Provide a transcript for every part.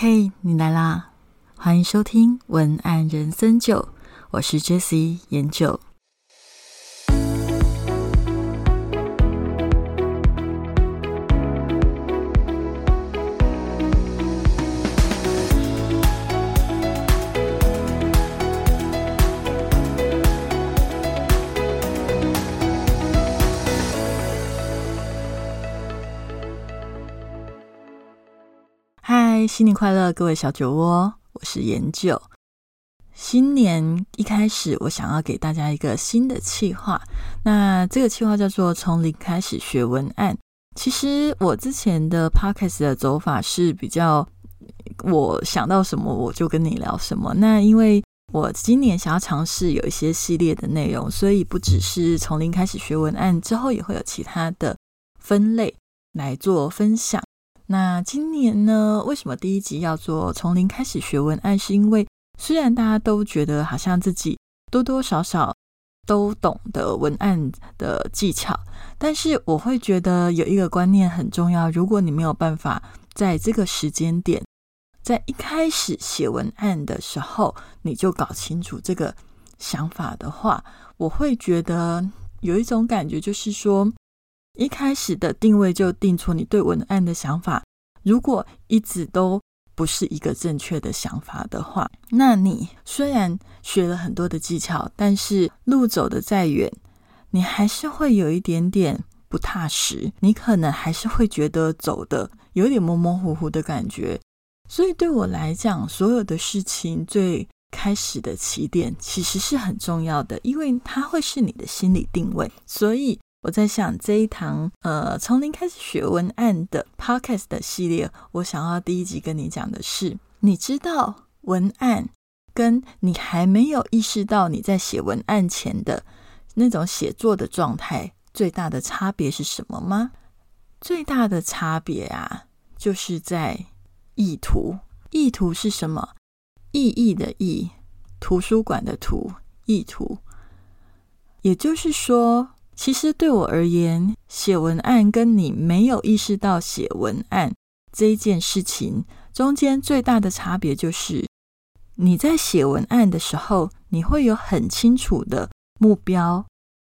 嘿，你来啦！欢迎收听文案人生九，我是 Jessie 研九。新年快乐，各位小酒窝，我是研究。新年一开始，我想要给大家一个新的计划。那这个计划叫做“从零开始学文案”。其实我之前的 podcast 的走法是比较，我想到什么我就跟你聊什么。那因为我今年想要尝试有一些系列的内容，所以不只是从零开始学文案，之后也会有其他的分类来做分享。那今年呢？为什么第一集要做从零开始学文案？是因为虽然大家都觉得好像自己多多少少都懂得文案的技巧，但是我会觉得有一个观念很重要。如果你没有办法在这个时间点，在一开始写文案的时候，你就搞清楚这个想法的话，我会觉得有一种感觉，就是说。一开始的定位就定错，你对文案的想法，如果一直都不是一个正确的想法的话，那你虽然学了很多的技巧，但是路走的再远，你还是会有一点点不踏实，你可能还是会觉得走的有点模模糊糊的感觉。所以对我来讲，所有的事情最开始的起点其实是很重要的，因为它会是你的心理定位，所以。我在想这一堂呃从零开始学文案的 podcast 的系列，我想要第一集跟你讲的是，你知道文案跟你还没有意识到你在写文案前的那种写作的状态最大的差别是什么吗？最大的差别啊，就是在意图。意图是什么？意义的意，图书馆的图，意图。也就是说。其实对我而言，写文案跟你没有意识到写文案这一件事情中间最大的差别，就是你在写文案的时候，你会有很清楚的目标，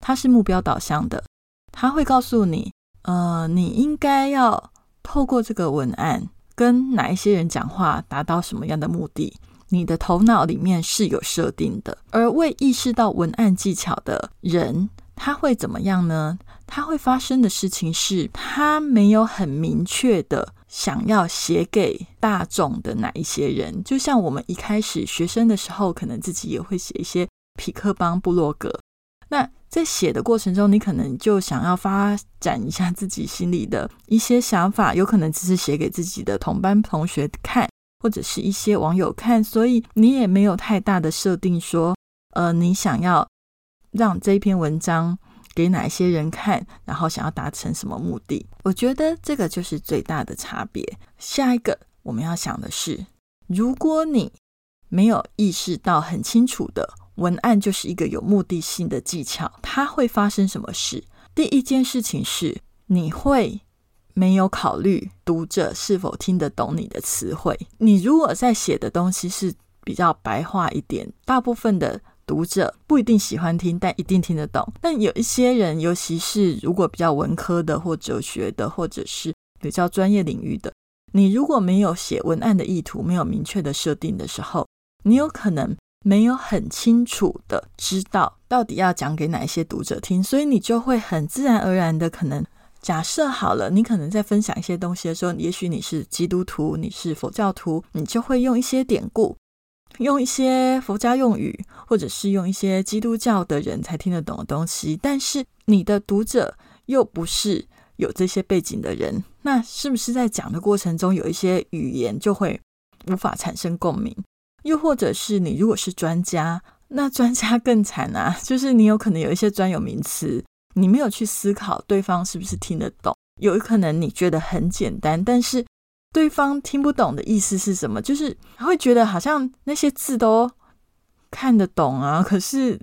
它是目标导向的，它会告诉你，呃，你应该要透过这个文案跟哪一些人讲话，达到什么样的目的，你的头脑里面是有设定的，而未意识到文案技巧的人。他会怎么样呢？他会发生的事情是，他没有很明确的想要写给大众的哪一些人。就像我们一开始学生的时候，可能自己也会写一些匹克邦部落格。那在写的过程中，你可能就想要发展一下自己心里的一些想法，有可能只是写给自己的同班同学看，或者是一些网友看，所以你也没有太大的设定说，呃，你想要。让这篇文章给哪一些人看，然后想要达成什么目的？我觉得这个就是最大的差别。下一个我们要想的是，如果你没有意识到很清楚的文案就是一个有目的性的技巧，它会发生什么事？第一件事情是，你会没有考虑读者是否听得懂你的词汇。你如果在写的东西是比较白话一点，大部分的。读者不一定喜欢听，但一定听得懂。但有一些人，尤其是如果比较文科的，或哲学的，或者是比较专业领域的，你如果没有写文案的意图，没有明确的设定的时候，你有可能没有很清楚的知道到底要讲给哪一些读者听，所以你就会很自然而然的可能假设好了，你可能在分享一些东西的时候，也许你是基督徒，你是佛教徒，你就会用一些典故。用一些佛家用语，或者是用一些基督教的人才听得懂的东西，但是你的读者又不是有这些背景的人，那是不是在讲的过程中有一些语言就会无法产生共鸣？又或者是你如果是专家，那专家更惨啊，就是你有可能有一些专有名词，你没有去思考对方是不是听得懂，有可能你觉得很简单，但是。对方听不懂的意思是什么？就是会觉得好像那些字都看得懂啊，可是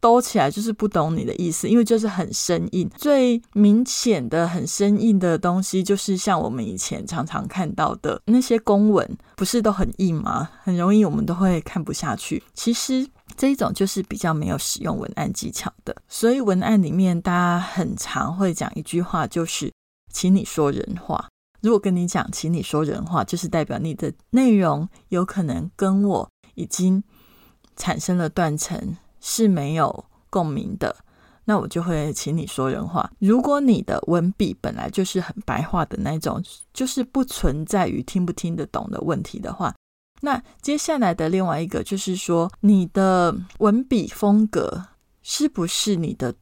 兜起来就是不懂你的意思，因为就是很生硬。最明显的很生硬的东西，就是像我们以前常常看到的那些公文，不是都很硬吗？很容易我们都会看不下去。其实这一种就是比较没有使用文案技巧的。所以文案里面大家很常会讲一句话，就是请你说人话。如果跟你讲，请你说人话，就是代表你的内容有可能跟我已经产生了断层。是没有共鸣的，那我就会请你说人话。如果你的文笔本来就是很白话的那种，就是不存在于听不听得懂的问题的话，那接下来的另外一个就是说，你的文笔风格是不是你的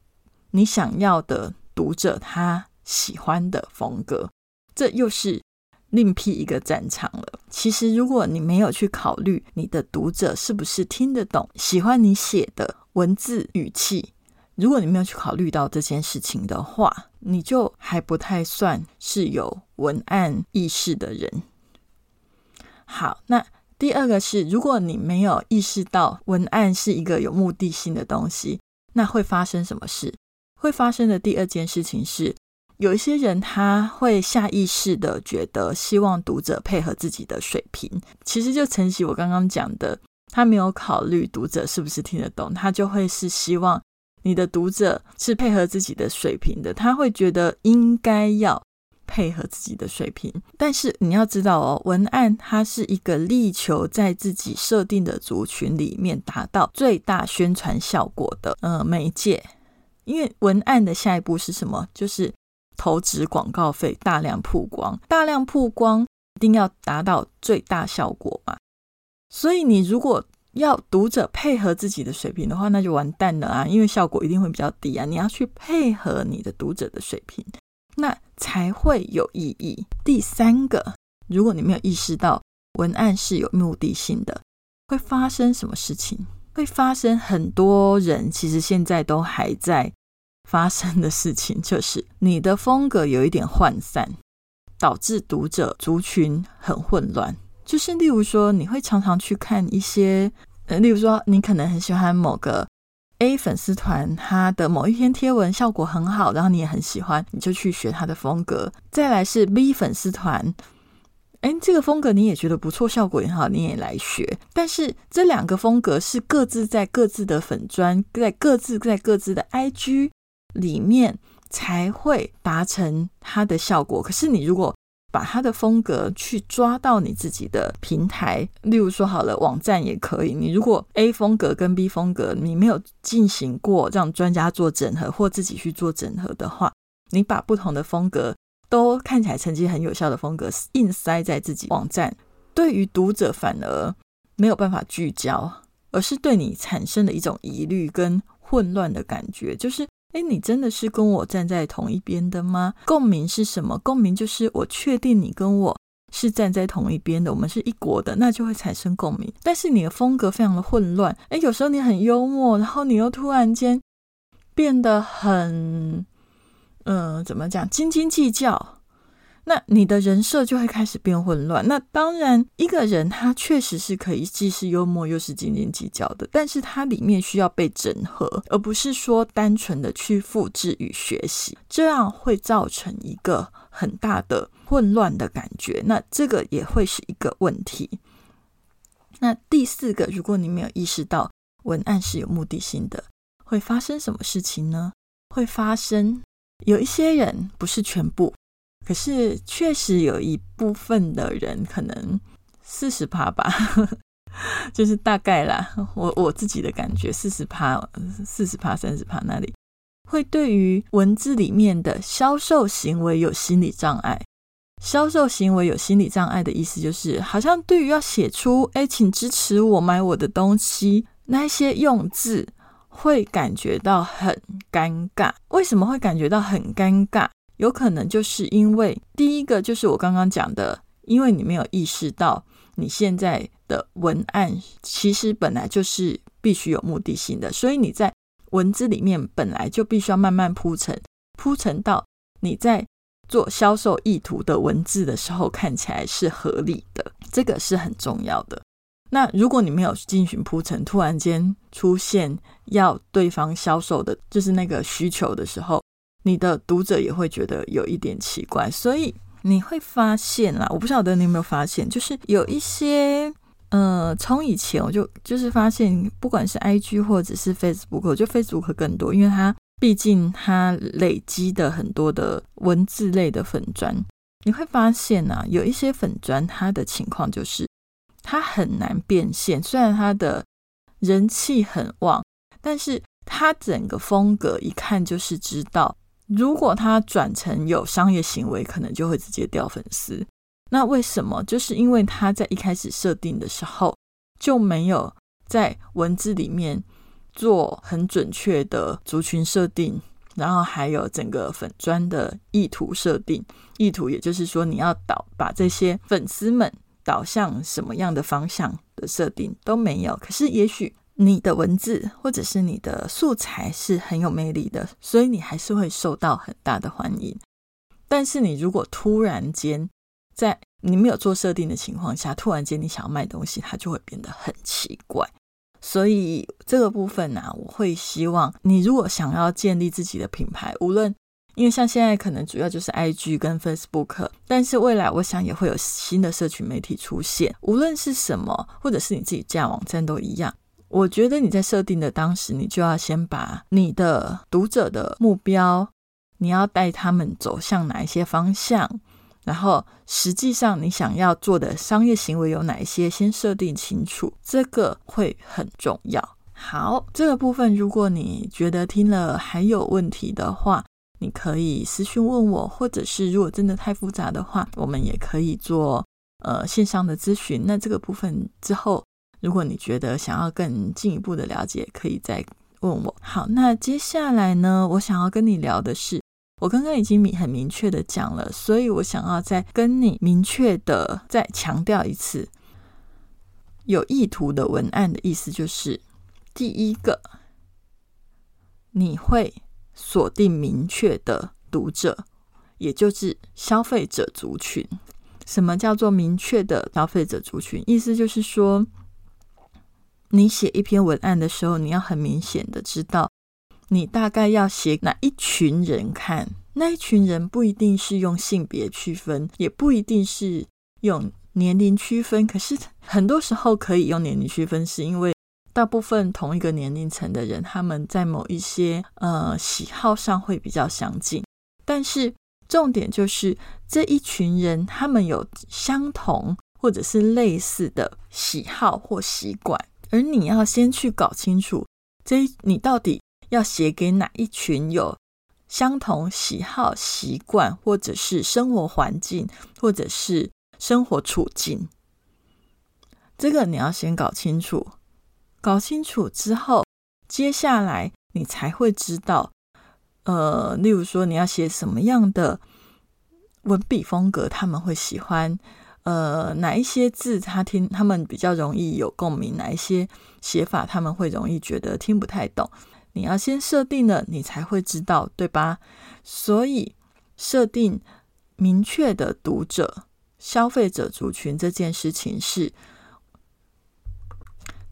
你想要的读者他喜欢的风格？这又是另辟一个战场了。其实，如果你没有去考虑你的读者是不是听得懂、喜欢你写的文字语气，如果你没有去考虑到这件事情的话，你就还不太算是有文案意识的人。好，那第二个是，如果你没有意识到文案是一个有目的性的东西，那会发生什么事？会发生的第二件事情是。有一些人他会下意识的觉得希望读者配合自己的水平，其实就承袭我刚刚讲的，他没有考虑读者是不是听得懂，他就会是希望你的读者是配合自己的水平的，他会觉得应该要配合自己的水平。但是你要知道哦，文案它是一个力求在自己设定的族群里面达到最大宣传效果的呃媒介，因为文案的下一步是什么？就是。投资广告费，大量曝光，大量曝光一定要达到最大效果嘛？所以你如果要读者配合自己的水平的话，那就完蛋了啊！因为效果一定会比较低啊。你要去配合你的读者的水平，那才会有意义。第三个，如果你没有意识到文案是有目的性的，会发生什么事情？会发生很多人其实现在都还在。发生的事情就是你的风格有一点涣散，导致读者族群很混乱。就是例如说，你会常常去看一些，呃，例如说，你可能很喜欢某个 A 粉丝团，他的某一篇贴文效果很好，然后你也很喜欢，你就去学他的风格。再来是 B 粉丝团，哎，这个风格你也觉得不错，效果也好，你也来学。但是这两个风格是各自在各自的粉砖，在各自在各自的 IG。里面才会达成它的效果。可是你如果把它的风格去抓到你自己的平台，例如说好了，网站也可以。你如果 A 风格跟 B 风格你没有进行过让专家做整合或自己去做整合的话，你把不同的风格都看起来成绩很有效的风格硬塞在自己网站，对于读者反而没有办法聚焦，而是对你产生的一种疑虑跟混乱的感觉，就是。哎，你真的是跟我站在同一边的吗？共鸣是什么？共鸣就是我确定你跟我是站在同一边的，我们是一国的，那就会产生共鸣。但是你的风格非常的混乱，哎，有时候你很幽默，然后你又突然间变得很，嗯，怎么讲，斤斤计较。那你的人设就会开始变混乱。那当然，一个人他确实是可以既是幽默又是斤斤计较的，但是它里面需要被整合，而不是说单纯的去复制与学习，这样会造成一个很大的混乱的感觉。那这个也会是一个问题。那第四个，如果你没有意识到文案是有目的性的，会发生什么事情呢？会发生有一些人，不是全部。可是，确实有一部分的人，可能四十趴吧，就是大概啦。我我自己的感觉，四十趴、四十趴、三十趴那里，会对于文字里面的销售行为有心理障碍。销售行为有心理障碍的意思，就是好像对于要写出“哎，请支持我买我的东西”那些用字，会感觉到很尴尬。为什么会感觉到很尴尬？有可能就是因为第一个就是我刚刚讲的，因为你没有意识到你现在的文案其实本来就是必须有目的性的，所以你在文字里面本来就必须要慢慢铺陈，铺陈到你在做销售意图的文字的时候看起来是合理的，这个是很重要的。那如果你没有进行铺陈，突然间出现要对方销售的，就是那个需求的时候，你的读者也会觉得有一点奇怪。所以你会发现啦，我不晓得你有没有发现，就是有一些，呃，从以前我就就是发现，不管是 IG 或者是 Facebook，我觉得 Facebook 更多，因为它毕竟它累积的很多的文字类的粉砖，你会发现啊，有一些粉砖它的情况就是。它很难变现，虽然它的人气很旺，但是它整个风格一看就是知道，如果他转成有商业行为，可能就会直接掉粉丝。那为什么？就是因为他在一开始设定的时候就没有在文字里面做很准确的族群设定，然后还有整个粉砖的意图设定。意图也就是说，你要导把这些粉丝们。导向什么样的方向的设定都没有，可是也许你的文字或者是你的素材是很有魅力的，所以你还是会受到很大的欢迎。但是你如果突然间在你没有做设定的情况下，突然间你想要卖东西，它就会变得很奇怪。所以这个部分呢，我会希望你如果想要建立自己的品牌，无论因为像现在可能主要就是 I G 跟 Facebook，但是未来我想也会有新的社群媒体出现。无论是什么，或者是你自己架网站都一样。我觉得你在设定的当时，你就要先把你的读者的目标，你要带他们走向哪一些方向，然后实际上你想要做的商业行为有哪一些，先设定清楚，这个会很重要。好，这个部分如果你觉得听了还有问题的话，你可以私讯问我，或者是如果真的太复杂的话，我们也可以做呃线上的咨询。那这个部分之后，如果你觉得想要更进一步的了解，可以再问我。好，那接下来呢，我想要跟你聊的是，我刚刚已经明很明确的讲了，所以我想要再跟你明确的再强调一次，有意图的文案的意思就是，第一个，你会。锁定明确的读者，也就是消费者族群。什么叫做明确的消费者族群？意思就是说，你写一篇文案的时候，你要很明显的知道，你大概要写哪一群人看。那一群人不一定是用性别区分，也不一定是用年龄区分。可是很多时候可以用年龄区分，是因为。大部分同一个年龄层的人，他们在某一些呃喜好上会比较相近，但是重点就是这一群人他们有相同或者是类似的喜好或习惯，而你要先去搞清楚，这你到底要写给哪一群有相同喜好、习惯，或者是生活环境，或者是生活处境，这个你要先搞清楚。搞清楚之后，接下来你才会知道，呃，例如说你要写什么样的文笔风格，他们会喜欢，呃，哪一些字他听他们比较容易有共鸣，哪一些写法他们会容易觉得听不太懂。你要先设定了，你才会知道，对吧？所以设定明确的读者、消费者族群这件事情是。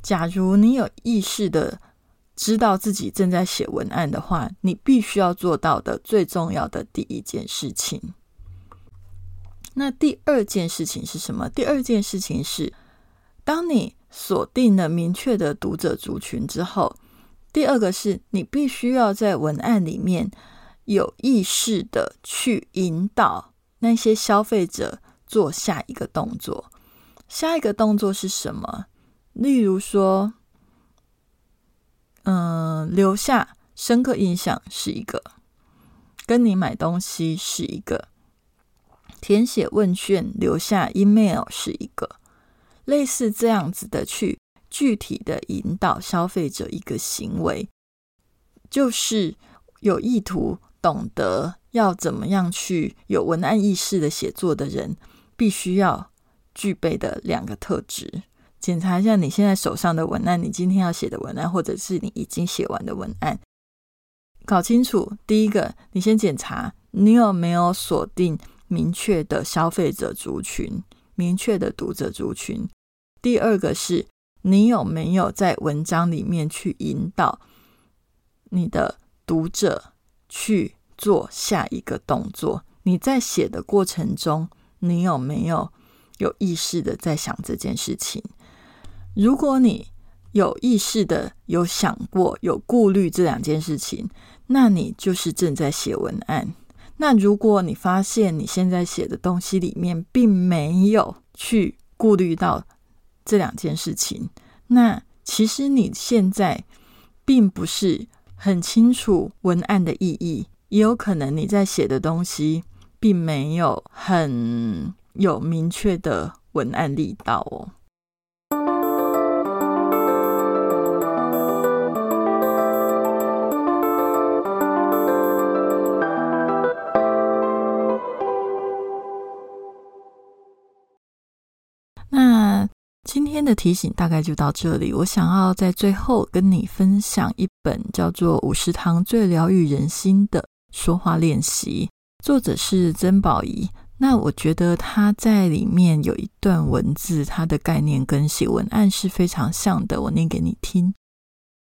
假如你有意识的知道自己正在写文案的话，你必须要做到的最重要的第一件事情。那第二件事情是什么？第二件事情是，当你锁定了明确的读者族群之后，第二个是你必须要在文案里面有意识的去引导那些消费者做下一个动作。下一个动作是什么？例如说，嗯，留下深刻印象是一个，跟你买东西是一个，填写问卷留下 email 是一个，类似这样子的去具体的引导消费者一个行为，就是有意图、懂得要怎么样去有文案意识的写作的人，必须要具备的两个特质。检查一下你现在手上的文案，你今天要写的文案，或者是你已经写完的文案，搞清楚。第一个，你先检查你有没有锁定明确的消费者族群、明确的读者族群。第二个是你有没有在文章里面去引导你的读者去做下一个动作？你在写的过程中，你有没有有意识的在想这件事情？如果你有意识的有想过、有顾虑这两件事情，那你就是正在写文案。那如果你发现你现在写的东西里面并没有去顾虑到这两件事情，那其实你现在并不是很清楚文案的意义，也有可能你在写的东西并没有很有明确的文案力道哦。的提醒大概就到这里。我想要在最后跟你分享一本叫做《五十堂最疗愈人心的说话练习》，作者是曾宝仪。那我觉得他在里面有一段文字，它的概念跟写文案是非常像的。我念给你听：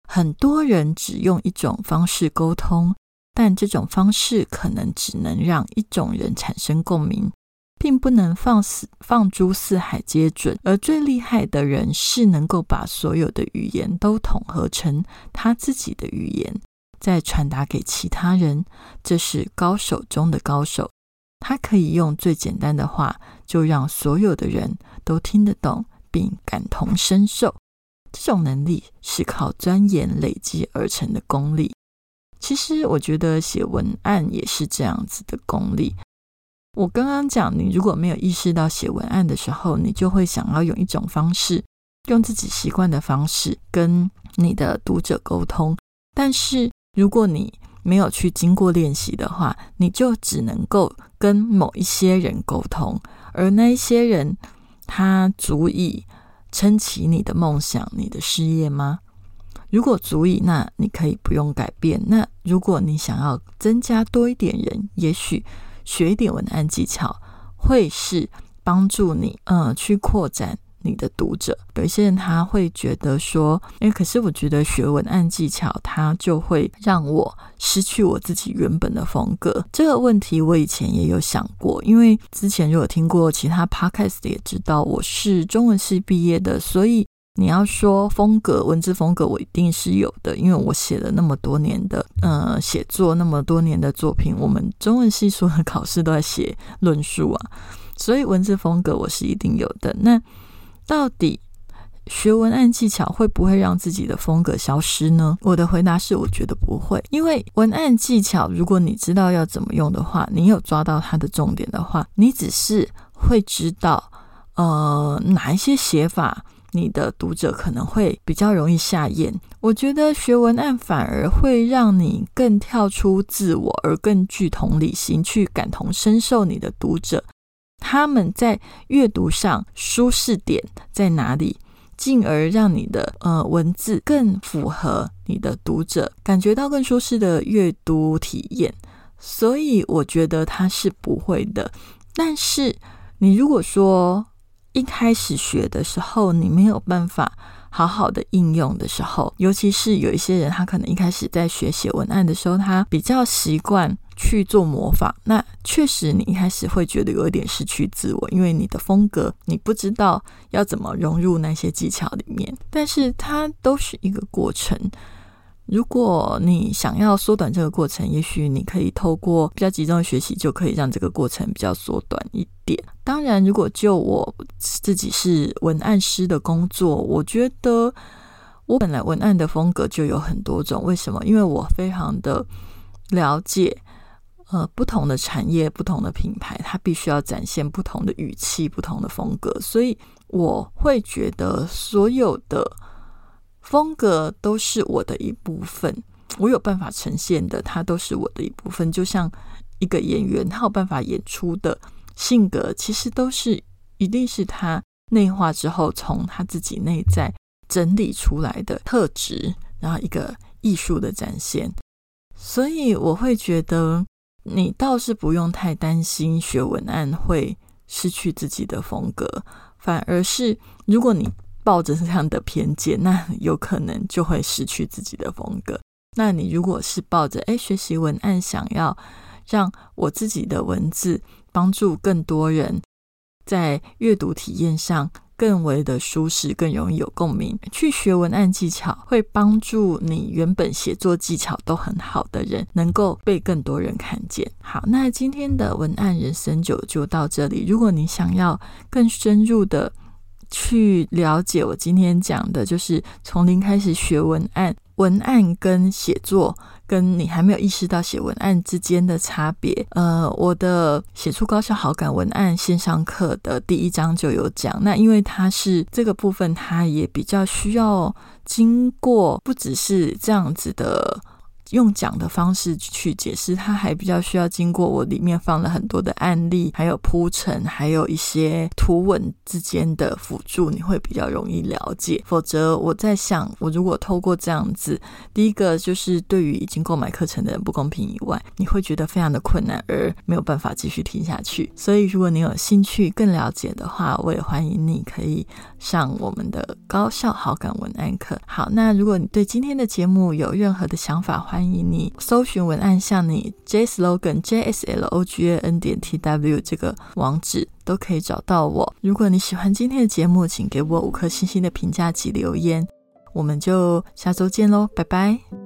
很多人只用一种方式沟通，但这种方式可能只能让一种人产生共鸣。并不能放四放诸四海皆准，而最厉害的人是能够把所有的语言都统合成他自己的语言，再传达给其他人。这是高手中的高手，他可以用最简单的话就让所有的人都听得懂并感同身受。这种能力是靠钻研累积而成的功力。其实，我觉得写文案也是这样子的功力。我刚刚讲，你如果没有意识到写文案的时候，你就会想要用一种方式，用自己习惯的方式跟你的读者沟通。但是如果你没有去经过练习的话，你就只能够跟某一些人沟通，而那一些人，他足以撑起你的梦想、你的事业吗？如果足以，那你可以不用改变。那如果你想要增加多一点人，也许。学一点文案技巧，会是帮助你，呃，去扩展你的读者。有一些人他会觉得说，哎，可是我觉得学文案技巧，它就会让我失去我自己原本的风格。这个问题我以前也有想过，因为之前如果听过其他 podcast 也知道，我是中文系毕业的，所以。你要说风格，文字风格，我一定是有的，因为我写了那么多年的，呃，写作那么多年的作品，我们中文系所的考试都在写论述啊，所以文字风格我是一定有的。那到底学文案技巧会不会让自己的风格消失呢？我的回答是，我觉得不会，因为文案技巧，如果你知道要怎么用的话，你有抓到它的重点的话，你只是会知道，呃，哪一些写法。你的读者可能会比较容易下咽。我觉得学文案反而会让你更跳出自我，而更具同理心，去感同身受你的读者他们在阅读上舒适点在哪里，进而让你的呃文字更符合你的读者感觉到更舒适的阅读体验。所以我觉得它是不会的。但是你如果说，一开始学的时候，你没有办法好好的应用的时候，尤其是有一些人，他可能一开始在学写文案的时候，他比较习惯去做模仿。那确实，你一开始会觉得有一点失去自我，因为你的风格，你不知道要怎么融入那些技巧里面。但是，它都是一个过程。如果你想要缩短这个过程，也许你可以透过比较集中的学习，就可以让这个过程比较缩短一点。当然，如果就我自己是文案师的工作，我觉得我本来文案的风格就有很多种。为什么？因为我非常的了解，呃，不同的产业、不同的品牌，它必须要展现不同的语气、不同的风格，所以我会觉得所有的。风格都是我的一部分，我有办法呈现的，它都是我的一部分。就像一个演员，他有办法演出的性格，其实都是一定是他内化之后，从他自己内在整理出来的特质，然后一个艺术的展现。所以我会觉得，你倒是不用太担心学文案会失去自己的风格。反而是如果你抱着这样的偏见，那有可能就会失去自己的风格。那你如果是抱着哎学习文案，想要让我自己的文字帮助更多人在阅读体验上。更为的舒适，更容易有共鸣。去学文案技巧，会帮助你原本写作技巧都很好的人，能够被更多人看见。好，那今天的文案人生就就到这里。如果你想要更深入的去了解我今天讲的，就是从零开始学文案，文案跟写作。跟你还没有意识到写文案之间的差别，呃，我的写出高效好感文案线上课的第一章就有讲。那因为它是这个部分，它也比较需要经过，不只是这样子的。用讲的方式去解释，它还比较需要经过我里面放了很多的案例，还有铺陈，还有一些图文之间的辅助，你会比较容易了解。否则，我在想，我如果透过这样子，第一个就是对于已经购买课程的人不公平以外，你会觉得非常的困难，而没有办法继续听下去。所以，如果你有兴趣更了解的话，我也欢迎你可以上我们的高效好感文案课。好，那如果你对今天的节目有任何的想法，欢迎欢迎你搜寻文案，像你 j slogan j s l o g a n 点 t w 这个网址都可以找到我。如果你喜欢今天的节目，请给我五颗星星的评价及留言。我们就下周见喽，拜拜。